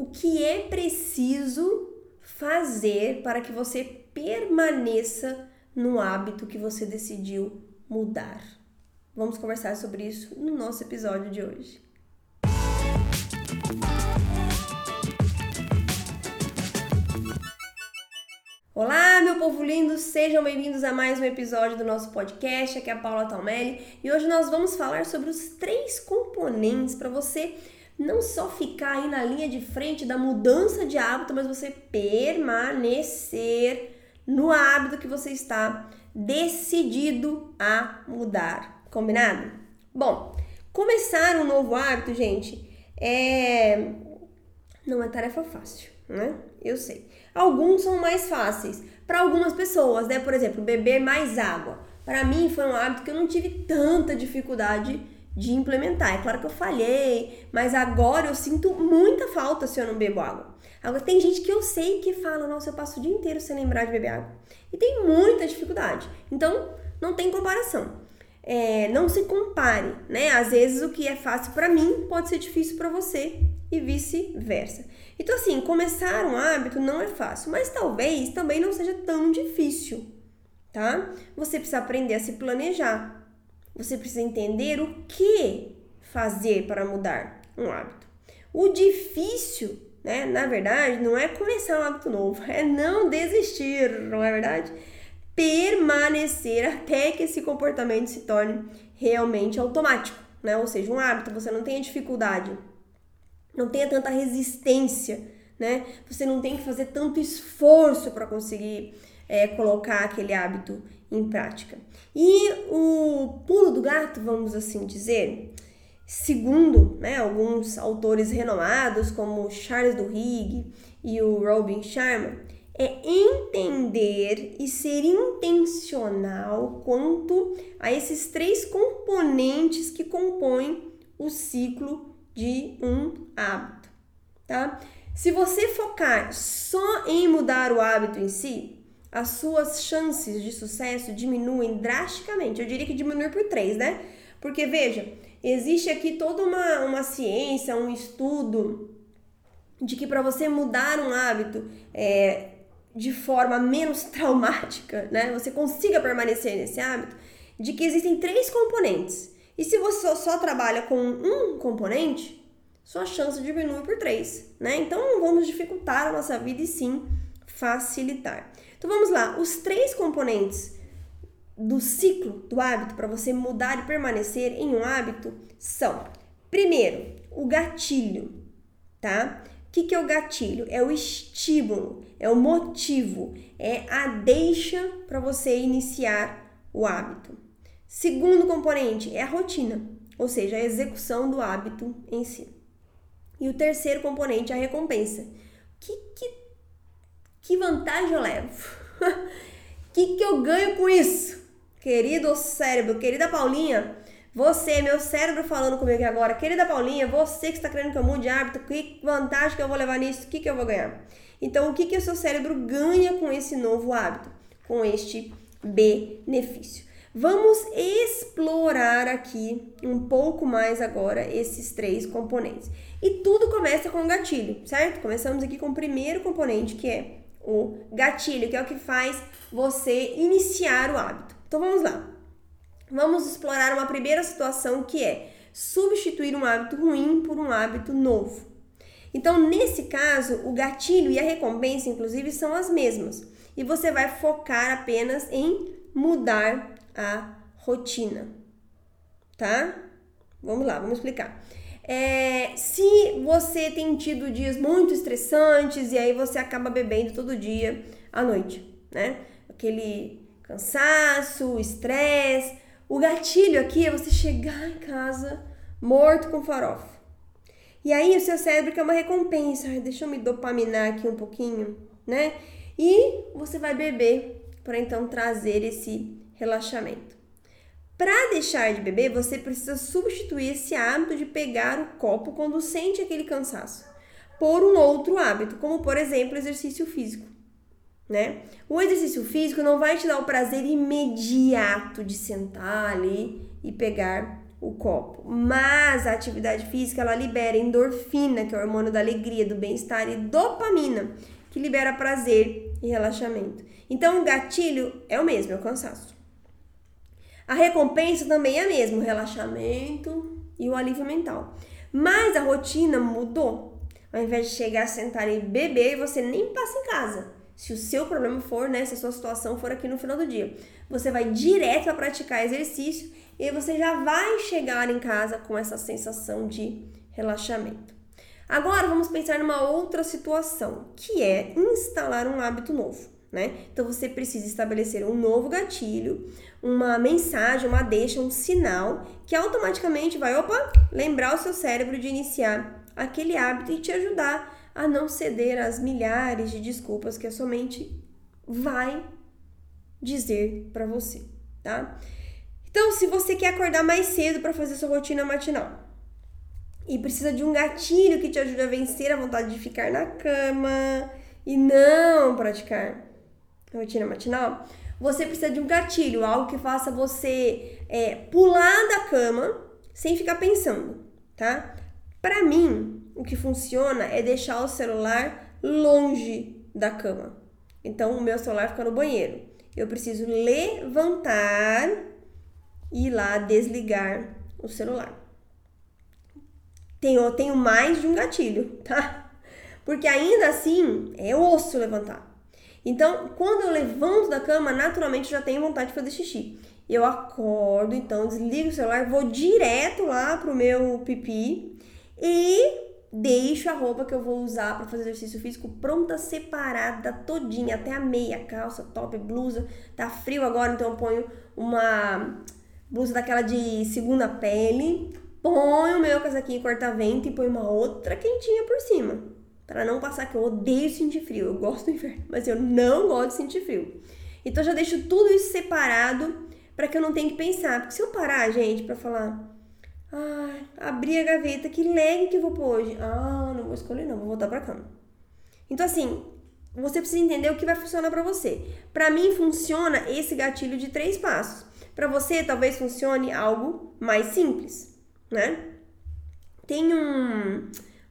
o que é preciso fazer para que você permaneça no hábito que você decidiu mudar. Vamos conversar sobre isso no nosso episódio de hoje. Olá, meu povo lindo, sejam bem-vindos a mais um episódio do nosso podcast. Aqui é a Paula Talmelli e hoje nós vamos falar sobre os três componentes para você não só ficar aí na linha de frente da mudança de hábito, mas você permanecer no hábito que você está decidido a mudar. Combinado? Bom, começar um novo hábito, gente, é não é tarefa fácil, né? Eu sei. Alguns são mais fáceis para algumas pessoas, né? Por exemplo, beber mais água. Para mim foi um hábito que eu não tive tanta dificuldade de implementar. É claro que eu falhei, mas agora eu sinto muita falta se eu não bebo água. Agora tem gente que eu sei que fala, nossa, eu passo o dia inteiro sem lembrar de beber água. E tem muita dificuldade. Então, não tem comparação. É, não se compare, né? Às vezes o que é fácil para mim pode ser difícil para você e vice-versa. Então, assim, começar um hábito não é fácil, mas talvez também não seja tão difícil, tá? Você precisa aprender a se planejar. Você precisa entender o que fazer para mudar um hábito. O difícil, né, na verdade, não é começar um hábito novo, é não desistir, não é verdade? Permanecer até que esse comportamento se torne realmente automático, né? Ou seja, um hábito, você não tenha dificuldade, não tenha tanta resistência, né? Você não tem que fazer tanto esforço para conseguir é, colocar aquele hábito em prática. E o pulo do gato, vamos assim dizer, segundo né, alguns autores renomados, como Charles Duhigg e o Robin Sharma, é entender e ser intencional quanto a esses três componentes que compõem o ciclo de um hábito, tá? Se você focar só em mudar o hábito em si, as suas chances de sucesso diminuem drasticamente. Eu diria que diminui por três, né? Porque veja, existe aqui toda uma, uma ciência, um estudo de que para você mudar um hábito é, de forma menos traumática, né? Você consiga permanecer nesse hábito, de que existem três componentes. E se você só, só trabalha com um componente, sua chance diminui por três, né? Então vamos dificultar a nossa vida e sim facilitar. Então vamos lá, os três componentes do ciclo do hábito para você mudar e permanecer em um hábito são: primeiro, o gatilho, tá? O que, que é o gatilho? É o estímulo, é o motivo, é a deixa para você iniciar o hábito. Segundo componente é a rotina, ou seja, a execução do hábito em si. E o terceiro componente é a recompensa. O que, que que vantagem eu levo? O que, que eu ganho com isso? Querido cérebro, querida Paulinha, você, meu cérebro falando comigo agora, querida Paulinha, você que está querendo que eu mude hábito, que vantagem que eu vou levar nisso? O que, que eu vou ganhar? Então, o que, que o seu cérebro ganha com esse novo hábito? Com este benefício. Vamos explorar aqui um pouco mais agora esses três componentes. E tudo começa com o gatilho, certo? Começamos aqui com o primeiro componente, que é o gatilho, que é o que faz você iniciar o hábito. Então vamos lá. Vamos explorar uma primeira situação que é substituir um hábito ruim por um hábito novo. Então, nesse caso, o gatilho e a recompensa, inclusive, são as mesmas. E você vai focar apenas em mudar a rotina. Tá? Vamos lá, vamos explicar. É, se você tem tido dias muito estressantes e aí você acaba bebendo todo dia à noite, né? Aquele cansaço, estresse. O gatilho aqui é você chegar em casa morto com farofa. E aí o seu cérebro quer uma recompensa. Ai, deixa eu me dopaminar aqui um pouquinho, né? E você vai beber para então trazer esse relaxamento. Para deixar de beber, você precisa substituir esse hábito de pegar o copo quando sente aquele cansaço por um outro hábito, como por exemplo, exercício físico, né? O exercício físico não vai te dar o prazer imediato de sentar ali e pegar o copo. Mas a atividade física ela libera endorfina, que é o hormônio da alegria, do bem-estar, e dopamina, que libera prazer e relaxamento. Então o gatilho é o mesmo, é o cansaço. A recompensa também é a mesma, o relaxamento e o alívio mental. Mas a rotina mudou. Ao invés de chegar, sentar e beber, você nem passa em casa. Se o seu problema for, né, se a sua situação for aqui no final do dia, você vai direto a praticar exercício e você já vai chegar em casa com essa sensação de relaxamento. Agora vamos pensar numa outra situação, que é instalar um hábito novo, né? Então você precisa estabelecer um novo gatilho, uma mensagem, uma deixa, um sinal que automaticamente vai, opa, lembrar o seu cérebro de iniciar aquele hábito e te ajudar a não ceder às milhares de desculpas que a sua mente vai dizer para você, tá? Então, se você quer acordar mais cedo para fazer sua rotina matinal e precisa de um gatilho que te ajude a vencer a vontade de ficar na cama e não praticar rotina matinal, você precisa de um gatilho, algo que faça você é, pular da cama sem ficar pensando, tá? Para mim, o que funciona é deixar o celular longe da cama. Então, o meu celular fica no banheiro. Eu preciso levantar e ir lá desligar o celular. Tenho, tenho mais de um gatilho, tá? Porque ainda assim é osso levantar. Então, quando eu levanto da cama, naturalmente já tenho vontade de fazer xixi. Eu acordo, então desligo o celular, vou direto lá pro meu pipi e deixo a roupa que eu vou usar para fazer exercício físico pronta, separada, todinha, até a meia, calça, top, blusa. Tá frio agora, então eu ponho uma blusa daquela de segunda pele, ponho o meu casaquinho corta-vento e ponho uma outra quentinha por cima. Para não passar que eu odeio sentir frio. Eu gosto do inverno, mas eu não gosto de sentir frio. Então já deixo tudo isso separado para que eu não tenha que pensar. Porque se eu parar, gente, para falar, ah, abri a gaveta, que leg que eu vou pôr hoje? Ah, não vou escolher não, vou voltar para cama. Então assim, você precisa entender o que vai funcionar para você. Para mim funciona esse gatilho de três passos. Para você talvez funcione algo mais simples, né? Tem um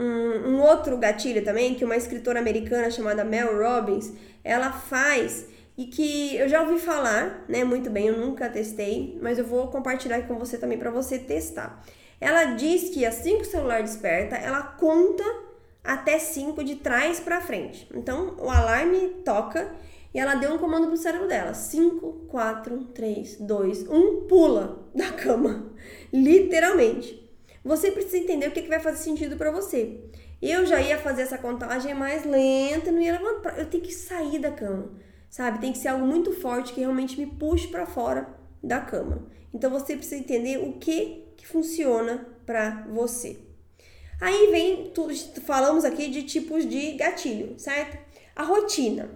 um, um, outro gatilho também, que uma escritora americana chamada Mel Robbins, ela faz e que eu já ouvi falar, né, muito bem, eu nunca testei, mas eu vou compartilhar com você também para você testar. Ela diz que assim que o celular desperta, ela conta até 5 de trás para frente. Então, o alarme toca e ela deu um comando pro cérebro dela: 5, 4, 3, 2, 1, pula da cama. Literalmente. Você precisa entender o que, que vai fazer sentido para você. Eu já ia fazer essa contagem mais lenta, não ia levantar. Eu tenho que sair da cama, sabe? Tem que ser algo muito forte que realmente me puxe para fora da cama. Então você precisa entender o que que funciona para você. Aí vem tudo, falamos aqui de tipos de gatilho, certo? A rotina.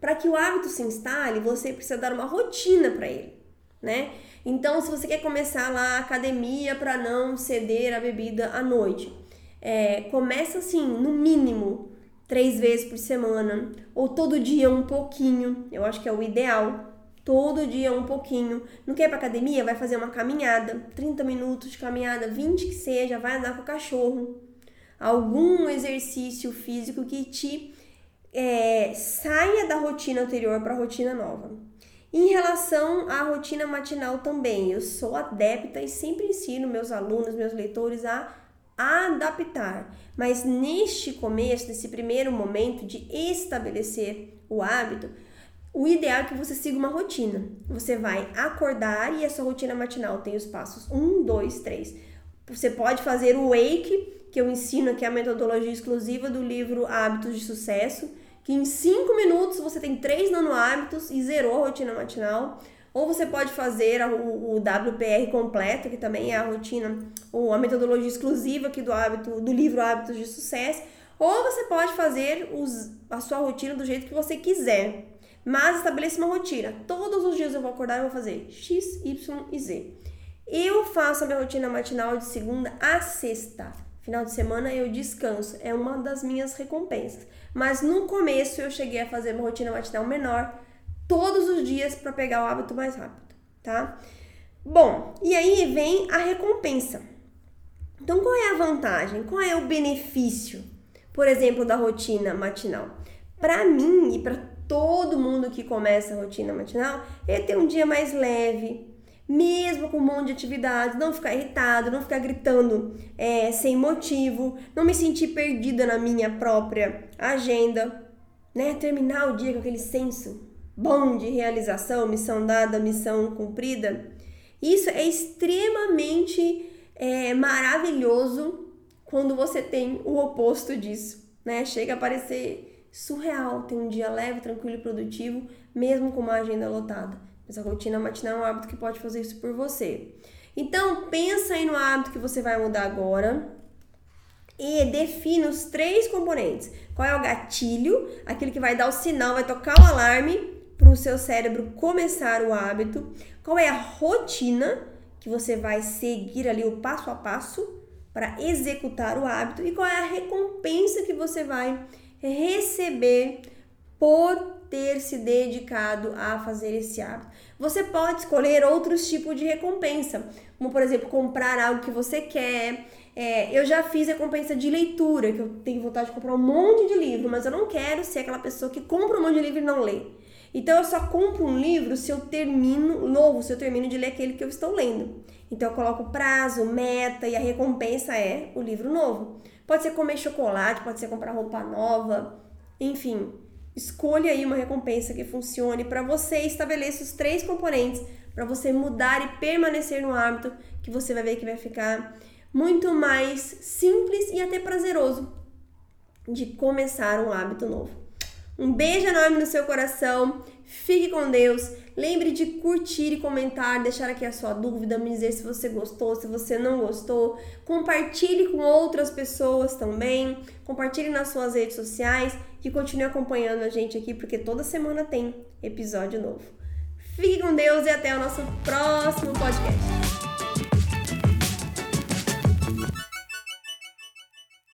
Para que o hábito se instale, você precisa dar uma rotina para ele, né? Então, se você quer começar lá a academia para não ceder a bebida à noite, é, começa assim, no mínimo, três vezes por semana, ou todo dia um pouquinho, eu acho que é o ideal. Todo dia um pouquinho. Não quer ir pra academia? Vai fazer uma caminhada, 30 minutos de caminhada, 20 que seja, vai andar com o cachorro. Algum exercício físico que te é, saia da rotina anterior para a rotina nova. Em relação à rotina matinal também, eu sou adepta e sempre ensino meus alunos, meus leitores a adaptar. Mas neste começo, nesse primeiro momento de estabelecer o hábito, o ideal é que você siga uma rotina. Você vai acordar e essa rotina matinal tem os passos 1, 2, 3. Você pode fazer o wake, que eu ensino aqui a metodologia exclusiva do livro Hábitos de Sucesso que em 5 minutos você tem três nano hábitos e zerou a rotina matinal. Ou você pode fazer o, o WPR completo, que também é a rotina, ou a metodologia exclusiva aqui do hábito, do livro Hábitos de Sucesso. Ou você pode fazer os, a sua rotina do jeito que você quiser. Mas estabeleça uma rotina. Todos os dias eu vou acordar e vou fazer X, Y e Z. Eu faço a minha rotina matinal de segunda a sexta. Final de semana eu descanso. É uma das minhas recompensas. Mas no começo eu cheguei a fazer uma rotina matinal menor todos os dias para pegar o hábito mais rápido, tá? Bom, e aí vem a recompensa. Então, qual é a vantagem? Qual é o benefício, por exemplo, da rotina matinal? Para mim e para todo mundo que começa a rotina matinal, é ter um dia mais leve, mesmo com um monte de atividades, não ficar irritado, não ficar gritando é, sem motivo, não me sentir perdida na minha própria agenda, né? Terminar o dia com aquele senso bom de realização, missão dada, missão cumprida. Isso é extremamente é, maravilhoso quando você tem o oposto disso, né? Chega a parecer surreal ter um dia leve, tranquilo e produtivo, mesmo com uma agenda lotada. Essa rotina matinal é um hábito que pode fazer isso por você. Então, pensa aí no hábito que você vai mudar agora e define os três componentes. Qual é o gatilho? Aquele que vai dar o sinal, vai tocar o alarme para o seu cérebro começar o hábito. Qual é a rotina que você vai seguir ali o passo a passo para executar o hábito e qual é a recompensa que você vai receber por ter se dedicado a fazer esse hábito. Você pode escolher outros tipos de recompensa, como por exemplo, comprar algo que você quer. É, eu já fiz recompensa de leitura, que eu tenho vontade de comprar um monte de livro, mas eu não quero ser aquela pessoa que compra um monte de livro e não lê. Então eu só compro um livro se eu termino, novo, se eu termino de ler aquele que eu estou lendo. Então eu coloco prazo, meta e a recompensa é o livro novo. Pode ser comer chocolate, pode ser comprar roupa nova, enfim, Escolha aí uma recompensa que funcione para você estabeleça os três componentes para você mudar e permanecer no hábito que você vai ver que vai ficar muito mais simples e até prazeroso de começar um hábito novo. Um beijo enorme no seu coração. Fique com Deus. Lembre de curtir e comentar, deixar aqui a sua dúvida, me dizer se você gostou, se você não gostou. Compartilhe com outras pessoas também. Compartilhe nas suas redes sociais e continue acompanhando a gente aqui porque toda semana tem episódio novo. Fique com Deus e até o nosso próximo podcast.